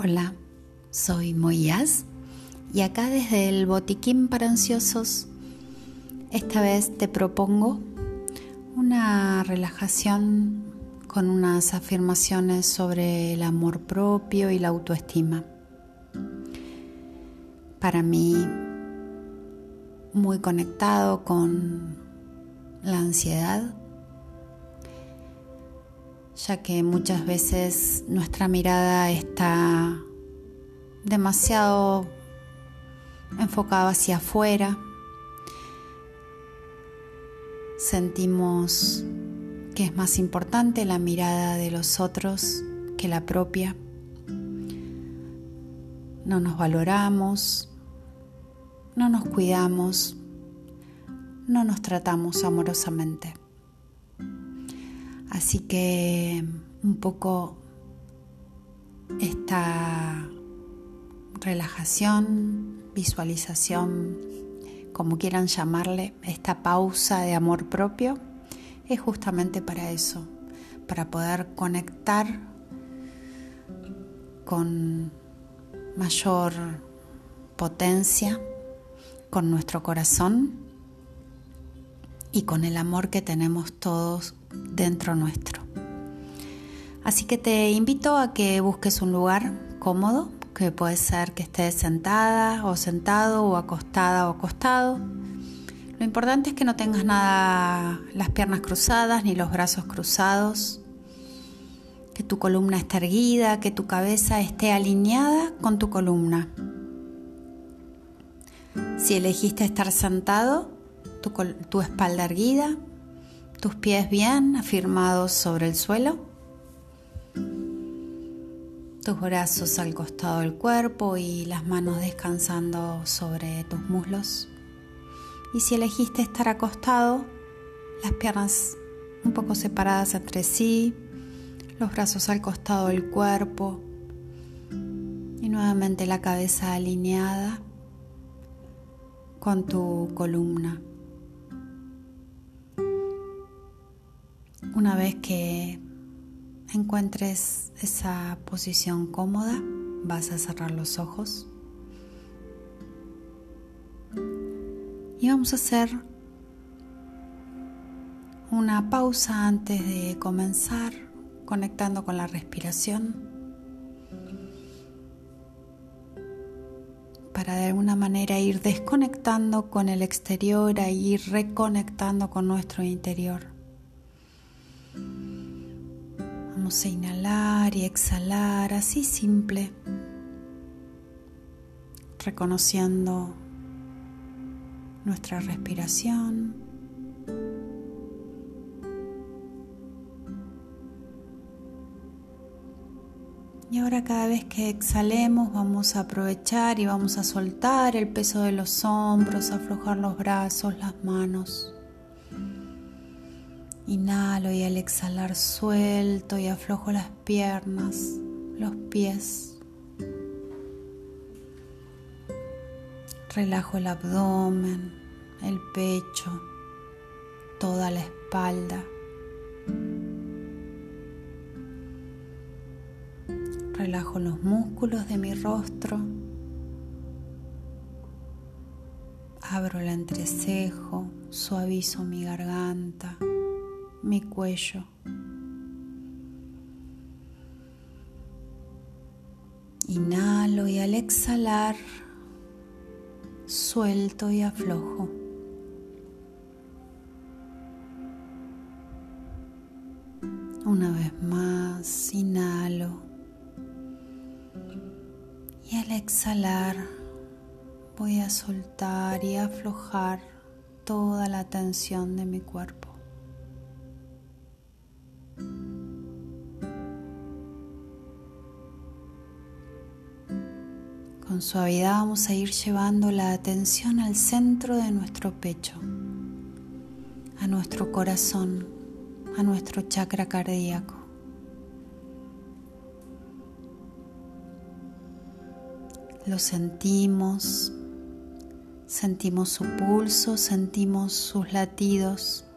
Hola, soy Moyaz y acá desde el Botiquín para Ansiosos, esta vez te propongo una relajación con unas afirmaciones sobre el amor propio y la autoestima. Para mí, muy conectado con la ansiedad ya que muchas veces nuestra mirada está demasiado enfocada hacia afuera. Sentimos que es más importante la mirada de los otros que la propia. No nos valoramos, no nos cuidamos, no nos tratamos amorosamente. Así que un poco esta relajación, visualización, como quieran llamarle, esta pausa de amor propio, es justamente para eso, para poder conectar con mayor potencia con nuestro corazón y con el amor que tenemos todos dentro nuestro. Así que te invito a que busques un lugar cómodo, que puede ser que estés sentada o sentado o acostada o acostado. Lo importante es que no tengas nada las piernas cruzadas ni los brazos cruzados, que tu columna esté erguida, que tu cabeza esté alineada con tu columna. Si elegiste estar sentado, tu, tu espalda erguida, tus pies bien afirmados sobre el suelo, tus brazos al costado del cuerpo y las manos descansando sobre tus muslos. Y si elegiste estar acostado, las piernas un poco separadas entre sí, los brazos al costado del cuerpo y nuevamente la cabeza alineada con tu columna. Una vez que encuentres esa posición cómoda, vas a cerrar los ojos. Y vamos a hacer una pausa antes de comenzar, conectando con la respiración, para de alguna manera ir desconectando con el exterior e ir reconectando con nuestro interior. A inhalar y exhalar así simple, reconociendo nuestra respiración. Y ahora cada vez que exhalemos vamos a aprovechar y vamos a soltar el peso de los hombros, aflojar los brazos, las manos. Inhalo y al exhalar suelto y aflojo las piernas, los pies. Relajo el abdomen, el pecho, toda la espalda. Relajo los músculos de mi rostro. Abro el entrecejo, suavizo mi garganta mi cuello. Inhalo y al exhalar suelto y aflojo. Una vez más, inhalo. Y al exhalar voy a soltar y aflojar toda la tensión de mi cuerpo. Con suavidad vamos a ir llevando la atención al centro de nuestro pecho, a nuestro corazón, a nuestro chakra cardíaco. Lo sentimos, sentimos su pulso, sentimos sus latidos.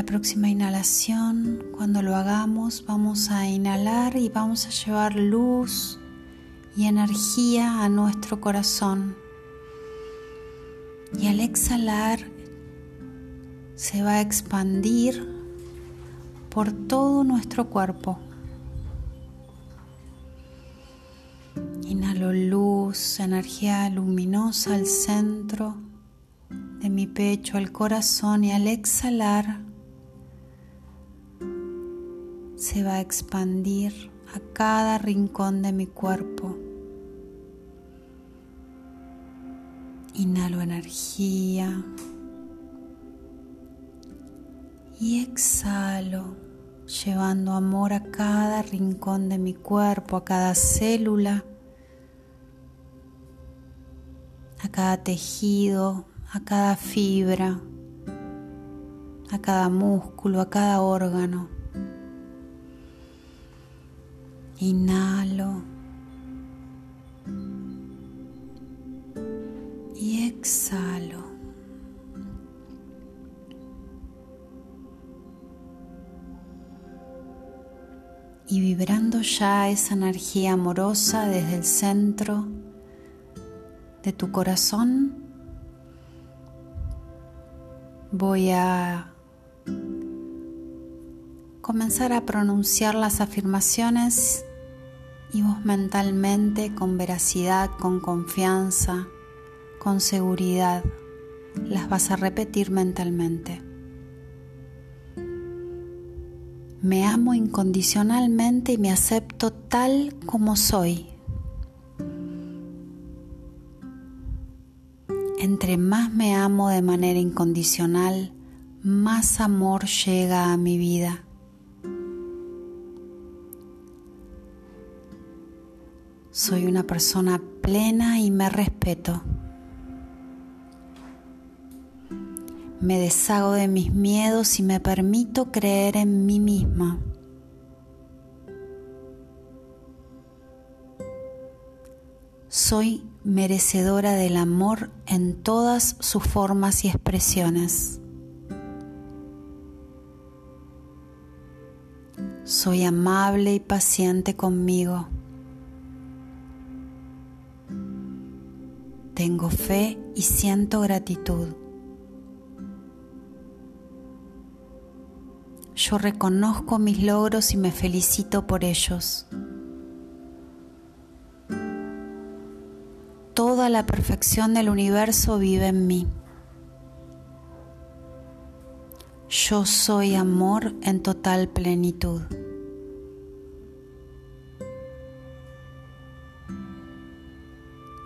La próxima inhalación, cuando lo hagamos, vamos a inhalar y vamos a llevar luz y energía a nuestro corazón. Y al exhalar se va a expandir por todo nuestro cuerpo. Inhalo luz, energía luminosa al centro de mi pecho, al corazón y al exhalar se va a expandir a cada rincón de mi cuerpo. Inhalo energía y exhalo llevando amor a cada rincón de mi cuerpo, a cada célula, a cada tejido, a cada fibra, a cada músculo, a cada órgano. Inhalo y exhalo. Y vibrando ya esa energía amorosa desde el centro de tu corazón, voy a comenzar a pronunciar las afirmaciones y vos mentalmente con veracidad, con confianza, con seguridad, las vas a repetir mentalmente. Me amo incondicionalmente y me acepto tal como soy. Entre más me amo de manera incondicional, más amor llega a mi vida. Soy una persona plena y me respeto. Me deshago de mis miedos y me permito creer en mí misma. Soy merecedora del amor en todas sus formas y expresiones. Soy amable y paciente conmigo. Tengo fe y siento gratitud. Yo reconozco mis logros y me felicito por ellos. toda la perfección del universo vive en mí. Yo soy amor en total plenitud.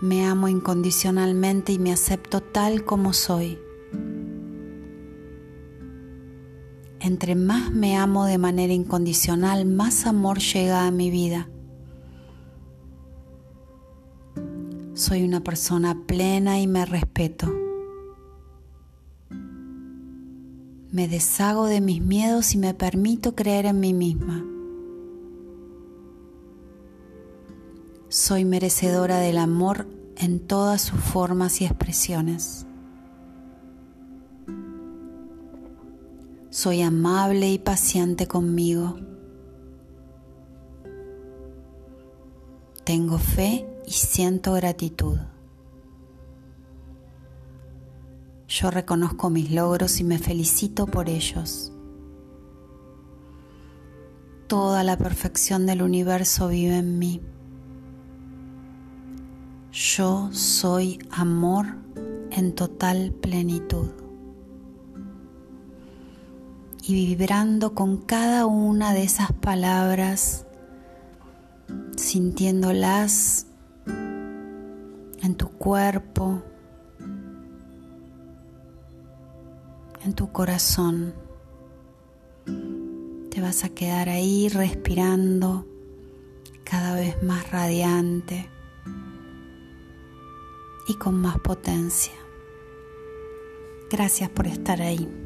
Me amo incondicionalmente y me acepto tal como soy. Entre más me amo de manera incondicional, más amor llega a mi vida. Soy una persona plena y me respeto. Me deshago de mis miedos y me permito creer en mí misma. Soy merecedora del amor en todas sus formas y expresiones. Soy amable y paciente conmigo. Tengo fe y siento gratitud. Yo reconozco mis logros y me felicito por ellos. Toda la perfección del universo vive en mí. Yo soy amor en total plenitud. Y vibrando con cada una de esas palabras, sintiéndolas en tu cuerpo, en tu corazón. Te vas a quedar ahí respirando cada vez más radiante y con más potencia. Gracias por estar ahí.